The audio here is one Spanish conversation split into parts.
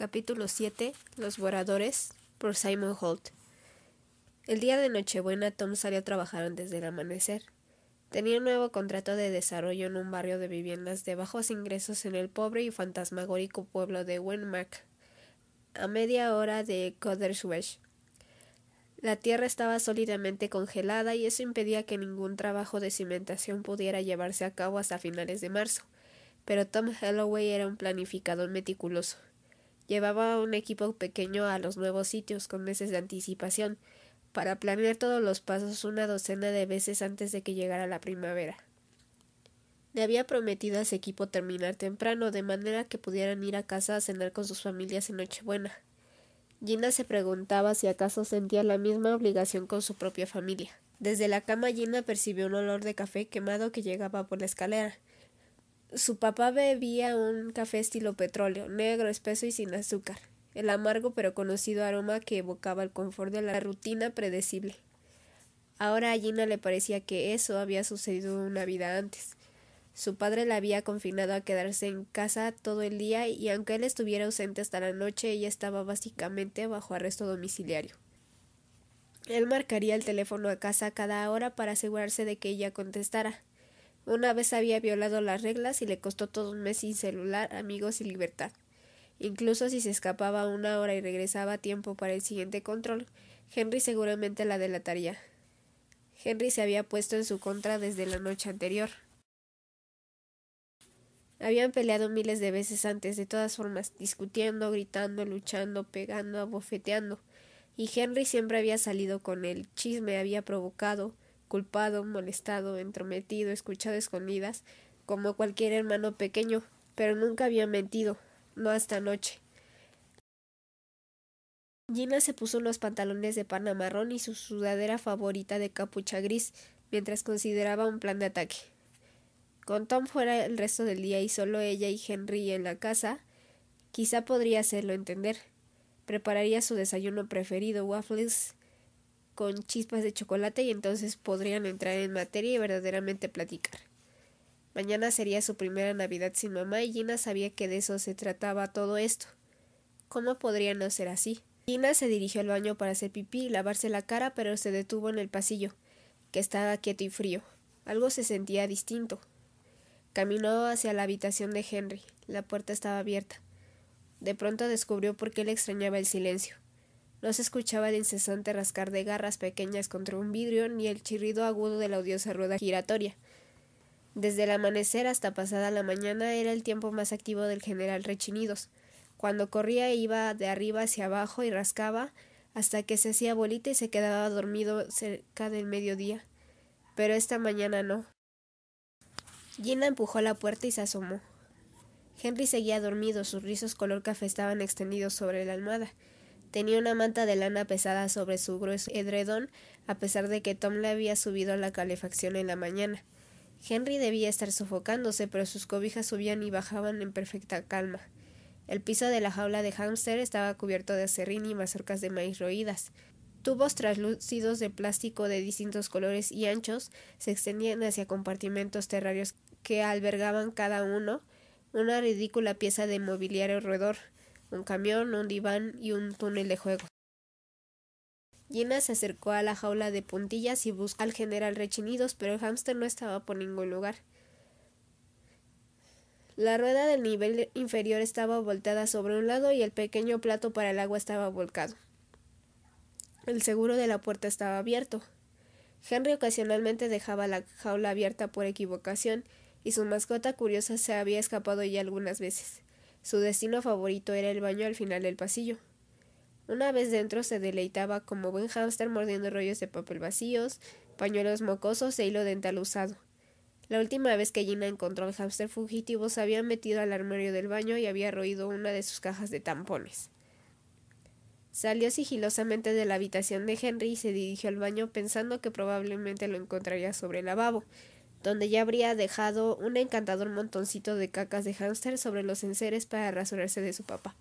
Capítulo 7 Los Boradores por Simon Holt El día de Nochebuena Tom salió a trabajar antes del amanecer. Tenía un nuevo contrato de desarrollo en un barrio de viviendas de bajos ingresos en el pobre y fantasmagórico pueblo de Wenmark, a media hora de Coderswech. La tierra estaba sólidamente congelada y eso impedía que ningún trabajo de cimentación pudiera llevarse a cabo hasta finales de marzo. Pero Tom Holloway era un planificador meticuloso. Llevaba un equipo pequeño a los nuevos sitios con meses de anticipación, para planear todos los pasos una docena de veces antes de que llegara la primavera. Le había prometido a ese equipo terminar temprano, de manera que pudieran ir a casa a cenar con sus familias en Nochebuena. Gina se preguntaba si acaso sentía la misma obligación con su propia familia. Desde la cama Gina percibió un olor de café quemado que llegaba por la escalera. Su papá bebía un café estilo petróleo, negro, espeso y sin azúcar, el amargo pero conocido aroma que evocaba el confort de la rutina predecible. Ahora a Gina le parecía que eso había sucedido una vida antes. Su padre la había confinado a quedarse en casa todo el día y aunque él estuviera ausente hasta la noche, ella estaba básicamente bajo arresto domiciliario. Él marcaría el teléfono a casa cada hora para asegurarse de que ella contestara. Una vez había violado las reglas y le costó todo un mes sin celular, amigos y libertad. Incluso si se escapaba una hora y regresaba a tiempo para el siguiente control, Henry seguramente la delataría. Henry se había puesto en su contra desde la noche anterior. Habían peleado miles de veces antes, de todas formas, discutiendo, gritando, luchando, pegando, abofeteando, y Henry siempre había salido con el chisme, había provocado, culpado, molestado, entrometido, escuchado escondidas, como cualquier hermano pequeño, pero nunca había mentido, no hasta anoche. Gina se puso unos pantalones de pana marrón y su sudadera favorita de capucha gris, mientras consideraba un plan de ataque. Con Tom fuera el resto del día y solo ella y Henry en la casa, quizá podría hacerlo entender. Prepararía su desayuno preferido, waffles con chispas de chocolate y entonces podrían entrar en materia y verdaderamente platicar. Mañana sería su primera Navidad sin mamá y Gina sabía que de eso se trataba todo esto. ¿Cómo podría no ser así? Gina se dirigió al baño para hacer pipí y lavarse la cara, pero se detuvo en el pasillo, que estaba quieto y frío. Algo se sentía distinto. Caminó hacia la habitación de Henry. La puerta estaba abierta. De pronto descubrió por qué le extrañaba el silencio. No se escuchaba el incesante rascar de garras pequeñas contra un vidrio ni el chirrido agudo de la odiosa rueda giratoria. Desde el amanecer hasta pasada la mañana era el tiempo más activo del general Rechinidos. Cuando corría iba de arriba hacia abajo y rascaba hasta que se hacía bolita y se quedaba dormido cerca del mediodía. Pero esta mañana no. Gina empujó la puerta y se asomó. Henry seguía dormido, sus rizos color café estaban extendidos sobre la almohada. Tenía una manta de lana pesada sobre su grueso edredón, a pesar de que Tom le había subido la calefacción en la mañana. Henry debía estar sofocándose, pero sus cobijas subían y bajaban en perfecta calma. El piso de la jaula de hámster estaba cubierto de acerrín y mazorcas de maíz roídas. Tubos translúcidos de plástico de distintos colores y anchos se extendían hacia compartimentos terrarios que albergaban cada uno una ridícula pieza de mobiliario roedor un camión, un diván y un túnel de juego. Gina se acercó a la jaula de puntillas y buscó al general Rechinidos, pero el hámster no estaba por ningún lugar. La rueda del nivel inferior estaba volteada sobre un lado y el pequeño plato para el agua estaba volcado. El seguro de la puerta estaba abierto. Henry ocasionalmente dejaba la jaula abierta por equivocación y su mascota curiosa se había escapado ya algunas veces. Su destino favorito era el baño al final del pasillo. Una vez dentro se deleitaba como buen hámster mordiendo rollos de papel vacíos, pañuelos mocosos e hilo dental usado. La última vez que Gina encontró al hámster fugitivo se había metido al armario del baño y había roído una de sus cajas de tampones. Salió sigilosamente de la habitación de Henry y se dirigió al baño pensando que probablemente lo encontraría sobre el lavabo, donde ya habría dejado un encantador montoncito de cacas de hámster sobre los enseres para rasurarse de su papá.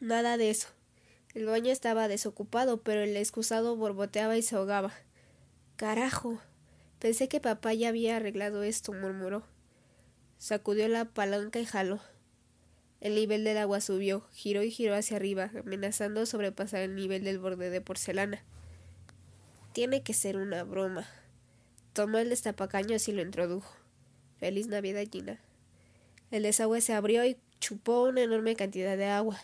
Nada de eso. El baño estaba desocupado, pero el excusado borboteaba y se ahogaba. Carajo. Pensé que papá ya había arreglado esto, murmuró. Sacudió la palanca y jaló. El nivel del agua subió, giró y giró hacia arriba, amenazando sobrepasar el nivel del borde de porcelana. Tiene que ser una broma. Tomó el destapacaños y lo introdujo. Feliz Navidad, Gina. El desagüe se abrió y chupó una enorme cantidad de agua.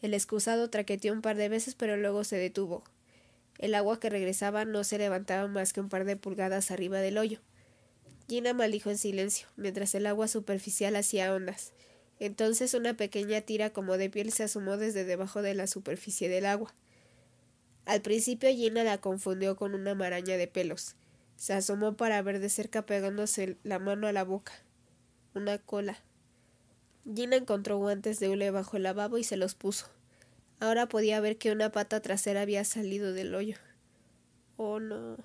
El excusado traqueteó un par de veces, pero luego se detuvo. El agua que regresaba no se levantaba más que un par de pulgadas arriba del hoyo. Gina maldijo en silencio, mientras el agua superficial hacía ondas. Entonces una pequeña tira como de piel se asomó desde debajo de la superficie del agua. Al principio Gina la confundió con una maraña de pelos. Se asomó para ver de cerca pegándose la mano a la boca. Una cola. Gina encontró guantes de hule bajo el lavabo y se los puso. Ahora podía ver que una pata trasera había salido del hoyo. Oh no.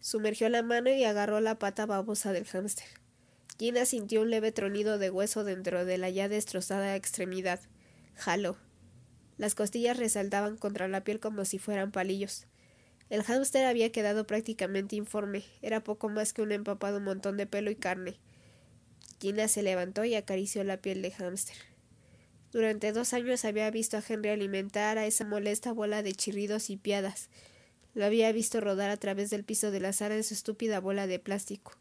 Sumergió la mano y agarró la pata babosa del hámster. Gina sintió un leve tronido de hueso dentro de la ya destrozada extremidad. Jaló. Las costillas resaltaban contra la piel como si fueran palillos. El hámster había quedado prácticamente informe. Era poco más que un empapado montón de pelo y carne. Gina se levantó y acarició la piel de hámster. Durante dos años había visto a Henry alimentar a esa molesta bola de chirridos y piadas. Lo había visto rodar a través del piso de la sala en su estúpida bola de plástico.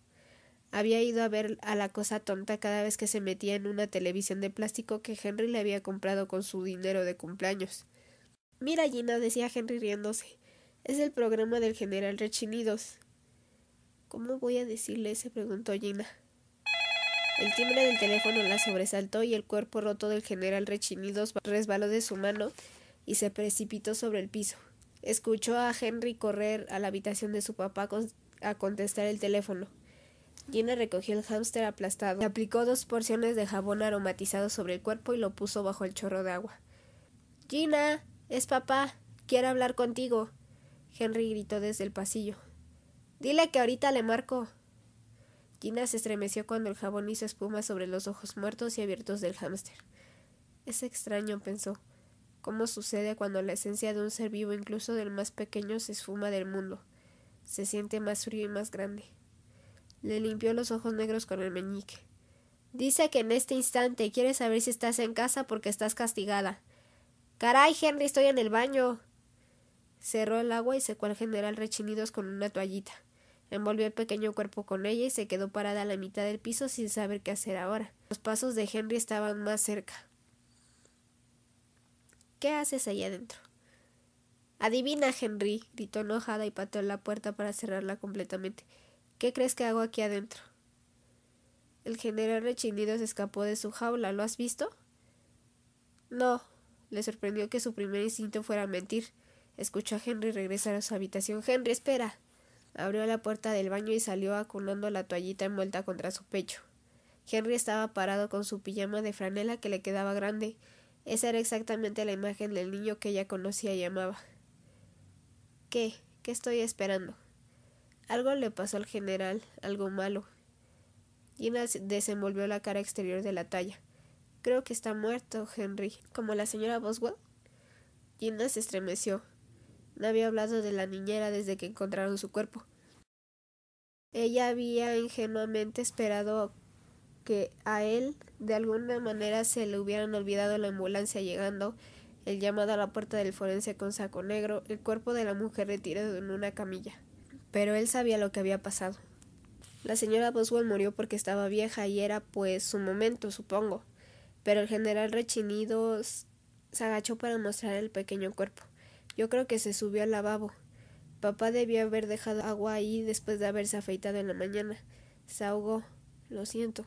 Había ido a ver a la cosa tonta cada vez que se metía en una televisión de plástico que Henry le había comprado con su dinero de cumpleaños. Mira, Gina, decía Henry riéndose. Es el programa del general Rechinidos. ¿Cómo voy a decirle? se preguntó Gina. El timbre del teléfono la sobresaltó y el cuerpo roto del general Rechinidos resbaló de su mano y se precipitó sobre el piso. Escuchó a Henry correr a la habitación de su papá a contestar el teléfono. Gina recogió el hámster aplastado, aplicó dos porciones de jabón aromatizado sobre el cuerpo y lo puso bajo el chorro de agua. Gina, es papá. Quiere hablar contigo. Henry gritó desde el pasillo. Dile que ahorita le marco. Gina se estremeció cuando el jabón hizo espuma sobre los ojos muertos y abiertos del hámster. Es extraño, pensó. ¿Cómo sucede cuando la esencia de un ser vivo, incluso del más pequeño, se esfuma del mundo? Se siente más frío y más grande. Le limpió los ojos negros con el meñique. Dice que en este instante quiere saber si estás en casa porque estás castigada. Caray, Henry, estoy en el baño. Cerró el agua y secó al general rechinidos con una toallita. Envolvió el pequeño cuerpo con ella y se quedó parada a la mitad del piso sin saber qué hacer ahora. Los pasos de Henry estaban más cerca. ¿Qué haces ahí adentro? Adivina, Henry, gritó enojada y pateó la puerta para cerrarla completamente. ¿Qué crees que hago aquí adentro? El general rechinido se escapó de su jaula. ¿Lo has visto? No. Le sorprendió que su primer instinto fuera mentir. Escuchó a Henry regresar a su habitación. Henry, espera. Abrió la puerta del baño y salió acunando la toallita envuelta contra su pecho. Henry estaba parado con su pijama de franela que le quedaba grande. Esa era exactamente la imagen del niño que ella conocía y amaba. ¿Qué? ¿Qué estoy esperando? Algo le pasó al general, algo malo. Gina desenvolvió la cara exterior de la talla. Creo que está muerto, Henry. ¿Como la señora Boswell? Gina se estremeció. No había hablado de la niñera desde que encontraron su cuerpo. Ella había ingenuamente esperado que a él de alguna manera se le hubieran olvidado la ambulancia llegando, el llamado a la puerta del forense con saco negro, el cuerpo de la mujer retirado en una camilla pero él sabía lo que había pasado. La señora Boswell murió porque estaba vieja y era pues su momento, supongo. Pero el general rechinido se agachó para mostrar el pequeño cuerpo. Yo creo que se subió al lavabo. Papá debió haber dejado agua ahí después de haberse afeitado en la mañana. Se ahogó. Lo siento.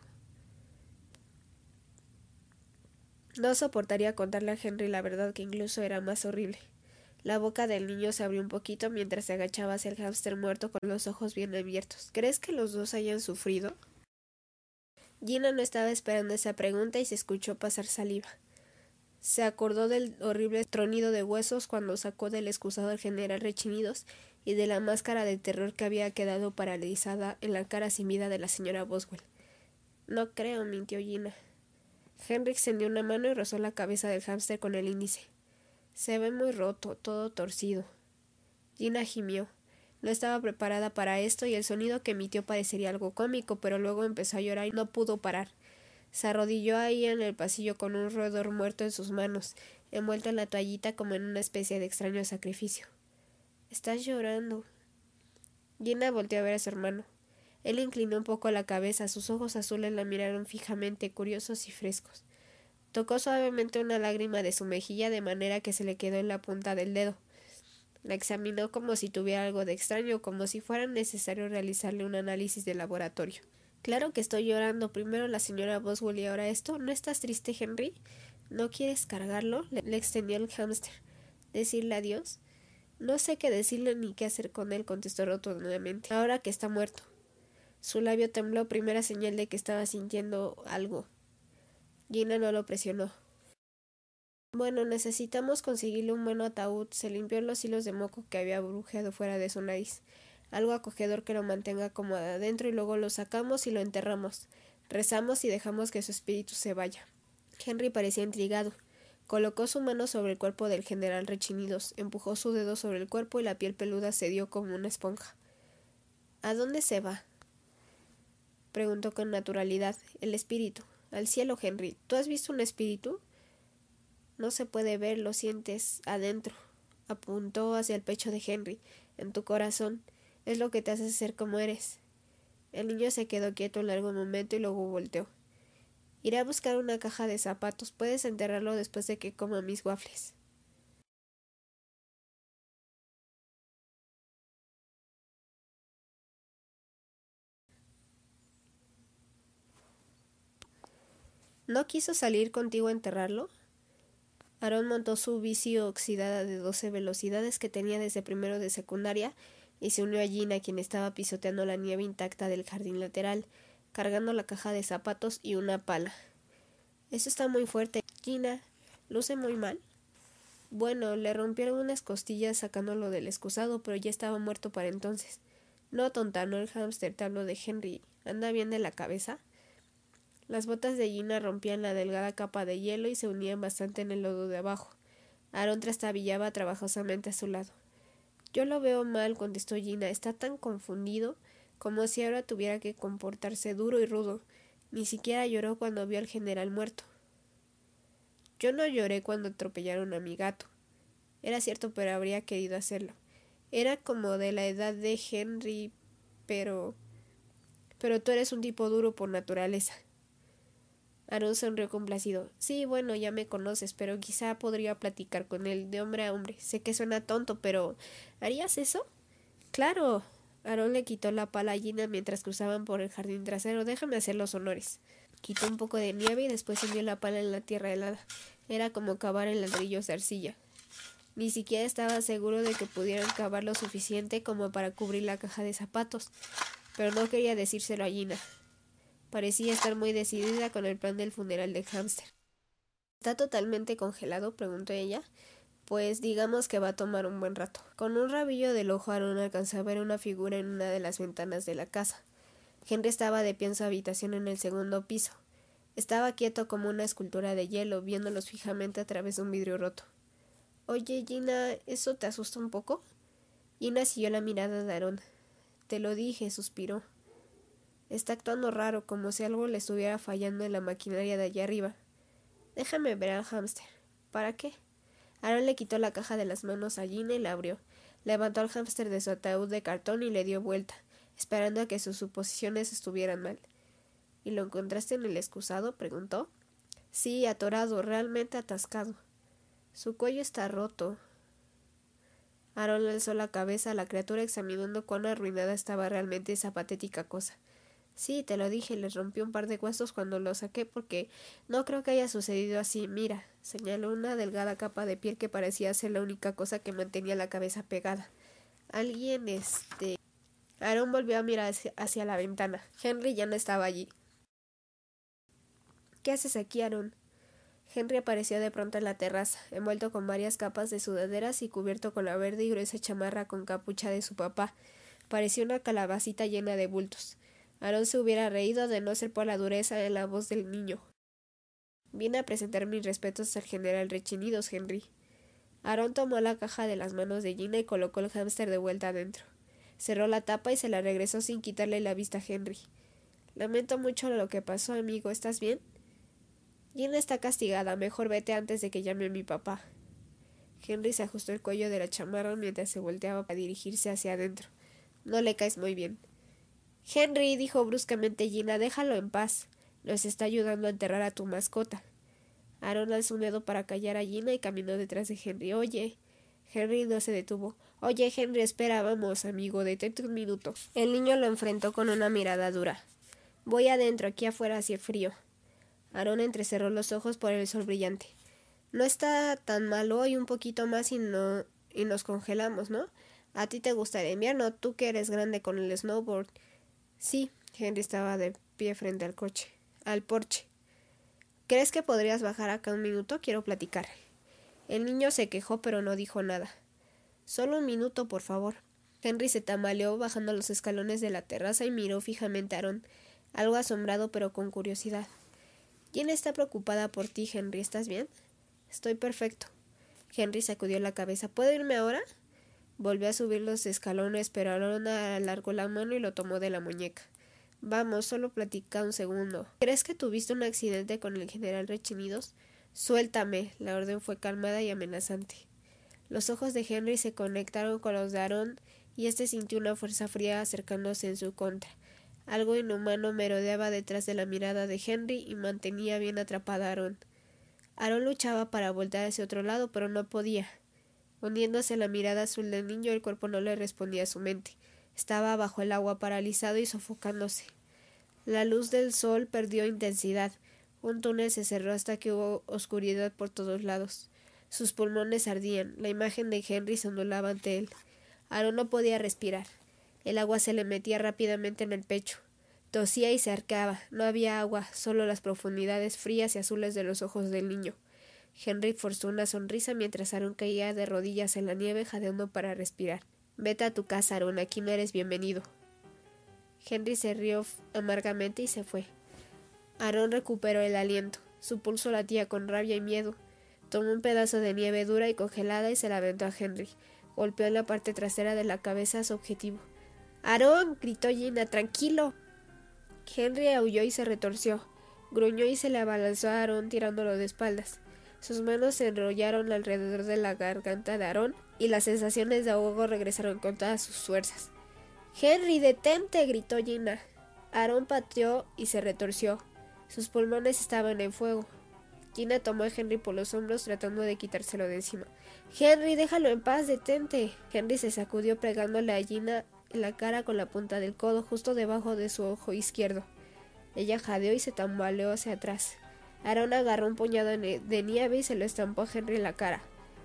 No soportaría contarle a Henry la verdad que incluso era más horrible. La boca del niño se abrió un poquito mientras se agachaba hacia el hámster muerto con los ojos bien abiertos. ¿Crees que los dos hayan sufrido? Gina no estaba esperando esa pregunta y se escuchó pasar saliva. Se acordó del horrible tronido de huesos cuando sacó del excusado al general rechinidos y de la máscara de terror que había quedado paralizada en la cara sin de la señora Boswell. No creo, mintió Gina. Henry extendió una mano y rozó la cabeza del hámster con el índice. Se ve muy roto, todo torcido. Gina gimió. No estaba preparada para esto y el sonido que emitió parecería algo cómico, pero luego empezó a llorar y no pudo parar. Se arrodilló ahí en el pasillo con un roedor muerto en sus manos, envuelto en la toallita como en una especie de extraño sacrificio. Estás llorando. Gina volteó a ver a su hermano. Él inclinó un poco la cabeza, sus ojos azules la miraron fijamente, curiosos y frescos. Tocó suavemente una lágrima de su mejilla de manera que se le quedó en la punta del dedo. La examinó como si tuviera algo de extraño, como si fuera necesario realizarle un análisis de laboratorio. Claro que estoy llorando. Primero la señora Boswell y ahora esto. ¿No estás triste, Henry? ¿No quieres cargarlo? Le, extendió el hámster. ¿Decirle adiós? No sé qué decirle ni qué hacer con él, contestó rotundamente. Ahora que está muerto. Su labio tembló, primera señal de que estaba sintiendo algo. Gina no lo presionó. Bueno, necesitamos conseguirle un buen ataúd. Se limpió los hilos de moco que había brujeado fuera de su nariz. Algo acogedor que lo mantenga como adentro y luego lo sacamos y lo enterramos. Rezamos y dejamos que su espíritu se vaya. Henry parecía intrigado. Colocó su mano sobre el cuerpo del general Rechinidos, empujó su dedo sobre el cuerpo y la piel peluda cedió como una esponja. ¿A dónde se va? preguntó con naturalidad. El espíritu. Al cielo, Henry. ¿Tú has visto un espíritu? No se puede ver, lo sientes adentro. Apuntó hacia el pecho de Henry. En tu corazón. Es lo que te hace ser como eres. El niño se quedó quieto un largo momento y luego volteó. Iré a buscar una caja de zapatos. Puedes enterrarlo después de que coma mis waffles. ¿No quiso salir contigo a enterrarlo? Aaron montó su bici oxidada de doce velocidades que tenía desde primero de secundaria y se unió a Gina, quien estaba pisoteando la nieve intacta del jardín lateral, cargando la caja de zapatos y una pala. Eso está muy fuerte. Gina, luce muy mal. Bueno, le rompieron unas costillas sacándolo del excusado, pero ya estaba muerto para entonces. No, tonta, no el hámster, te hablo de Henry. ¿Anda bien de la cabeza? Las botas de Gina rompían la delgada capa de hielo y se unían bastante en el lodo de abajo. Aaron trastabillaba trabajosamente a su lado. Yo lo veo mal, contestó Gina. Está tan confundido como si ahora tuviera que comportarse duro y rudo. Ni siquiera lloró cuando vio al general muerto. Yo no lloré cuando atropellaron a mi gato. Era cierto, pero habría querido hacerlo. Era como de la edad de Henry, pero. Pero tú eres un tipo duro por naturaleza. Aaron sonrió complacido. Sí, bueno, ya me conoces, pero quizá podría platicar con él de hombre a hombre. Sé que suena tonto, pero ¿harías eso? Claro. Aaron le quitó la pala a Gina mientras cruzaban por el jardín trasero. Déjame hacer los honores. Quitó un poco de nieve y después hundió la pala en la tierra helada. Era como cavar en ladrillos de arcilla. Ni siquiera estaba seguro de que pudieran cavar lo suficiente como para cubrir la caja de zapatos, pero no quería decírselo a Gina. Parecía estar muy decidida con el plan del funeral de hámster. ¿Está totalmente congelado? preguntó ella. Pues digamos que va a tomar un buen rato. Con un rabillo del ojo Aaron alcanzó a ver una figura en una de las ventanas de la casa. Henry estaba de pie en su habitación en el segundo piso. Estaba quieto como una escultura de hielo, viéndolos fijamente a través de un vidrio roto. Oye, Gina, ¿eso te asusta un poco? Gina siguió la mirada de Aaron. Te lo dije, suspiró. Está actuando raro, como si algo le estuviera fallando en la maquinaria de allá arriba. Déjame ver al hámster. ¿Para qué? Aaron le quitó la caja de las manos a Gina y la abrió. Levantó al hámster de su ataúd de cartón y le dio vuelta, esperando a que sus suposiciones estuvieran mal. ¿Y lo encontraste en el excusado? preguntó. Sí, atorado, realmente atascado. Su cuello está roto. Aaron alzó la cabeza a la criatura examinando cuán arruinada estaba realmente esa patética cosa. Sí, te lo dije, les rompí un par de huesos cuando lo saqué porque no creo que haya sucedido así. Mira, señaló una delgada capa de piel que parecía ser la única cosa que mantenía la cabeza pegada. Alguien, este. Aaron volvió a mirar hacia, la ventana. Henry ya no estaba allí. ¿Qué haces aquí, Aaron? Henry apareció de pronto en la terraza, envuelto con varias capas de sudaderas y cubierto con la verde y gruesa chamarra con capucha de su papá. Parecía una calabacita llena de bultos. Aaron se hubiera reído de no ser por la dureza de la voz del niño. Vine a presentar mis respetos al general Rechinidos, Henry. Aaron tomó la caja de las manos de Gina y colocó el hámster de vuelta adentro. Cerró la tapa y se la regresó sin quitarle la vista a Henry. Lamento mucho lo que pasó, amigo. ¿Estás bien? Gina está castigada. Mejor vete antes de que llame a mi papá. Henry se ajustó el cuello de la chamarra mientras se volteaba para dirigirse hacia adentro. No le caes muy bien. Henry, dijo bruscamente Gina, déjalo en paz. Nos está ayudando a enterrar a tu mascota. Aaron alzó un dedo para callar a Gina y caminó detrás de Henry. Oye. Henry no se detuvo. Oye, Henry, espera, vamos, amigo, detente un minuto. El niño lo enfrentó con una mirada dura. Voy adentro, aquí afuera hace frío. Aaron entrecerró los ojos por el sol brillante. No está tan mal hoy, un poquito más y no y nos congelamos, ¿no? A ti te gusta el invierno, tú que eres grande con el snowboard. Sí, Henry estaba de pie frente al coche, al porche. ¿Crees que podrías bajar acá un minuto? Quiero platicar. El niño se quejó, pero no dijo nada. Solo un minuto, por favor. Henry se tambaleó bajando los escalones de la terraza y miró fijamente a Aaron, algo asombrado pero con curiosidad. ¿Quién está preocupada por ti, Henry? ¿Estás bien? Estoy perfecto. Henry sacudió la cabeza. ¿Puedo irme ahora? Volvió a subir los escalones, pero Aaron alargó la mano y lo tomó de la muñeca. Vamos, solo platica un segundo. ¿Crees que tuviste un accidente con el general Rechinidos? Suéltame. La orden fue calmada y amenazante. Los ojos de Henry se conectaron con los de Aaron y éste sintió una fuerza fría acercándose en su contra. Algo inhumano merodeaba detrás de la mirada de Henry y mantenía bien atrapada a Aaron. Aaron luchaba para voltar hacia otro lado, pero no podía. Hundiéndose la mirada azul del niño, el cuerpo no le respondía a su mente. Estaba bajo el agua paralizado y sofocándose. La luz del sol perdió intensidad. Un túnel se cerró hasta que hubo oscuridad por todos lados. Sus pulmones ardían. La imagen de Henry se ondulaba ante él. Aaron no podía respirar. El agua se le metía rápidamente en el pecho. Tosía y se arcaba. No había agua, solo las profundidades frías y azules de los ojos del niño. Henry forzó una sonrisa mientras Aaron caía de rodillas en la nieve jadeando para respirar. Vete a tu casa, Aaron, aquí no eres bienvenido. Henry se rió amargamente y se fue. Aaron recuperó el aliento. Su pulso latía con rabia y miedo. Tomó un pedazo de nieve dura y congelada y se la aventó a Henry. Golpeó en la parte trasera de la cabeza a su objetivo. Aarón. gritó Gina. Tranquilo. Henry aulló y se retorció. Gruñó y se le abalanzó a Aarón tirándolo de espaldas. Sus manos se enrollaron alrededor de la garganta de Aarón y las sensaciones de ahogo regresaron con todas sus fuerzas. Henry, detente, gritó Gina. Aaron pateó y se retorció. Sus pulmones estaban en fuego. Gina tomó a Henry por los hombros tratando de quitárselo de encima. Henry, déjalo en paz, detente. Henry se sacudió pegándole a Gina en la cara con la punta del codo justo debajo de su ojo izquierdo. Ella jadeó y se tambaleó hacia atrás. Aaron agarró un puñado de nieve y se lo estampó a Henry en la cara,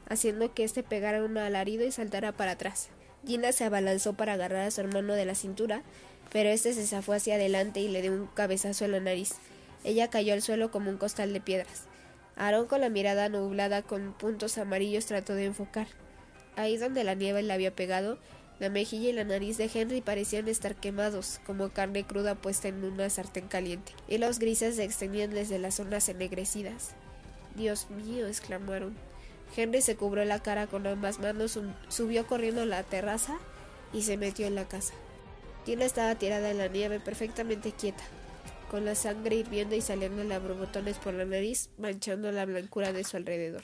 haciendo que éste pegara un alarido y saltara para atrás. Gina se abalanzó para agarrar a su hermano de la cintura, pero éste se zafó hacia adelante y le dio un cabezazo en la nariz. Ella cayó al suelo como un costal de piedras. Aaron con la mirada nublada con puntos amarillos trató de enfocar. Ahí donde la nieve le había pegado, la mejilla y la nariz de Henry parecían estar quemados, como carne cruda puesta en una sartén caliente, y los grises se extendían desde las zonas ennegrecidas. Dios mío, exclamaron. Henry se cubrió la cara con ambas manos, subió corriendo a la terraza y se metió en la casa. Tina estaba tirada en la nieve, perfectamente quieta, con la sangre hirviendo y saliendo a borbotones por la nariz, manchando la blancura de su alrededor.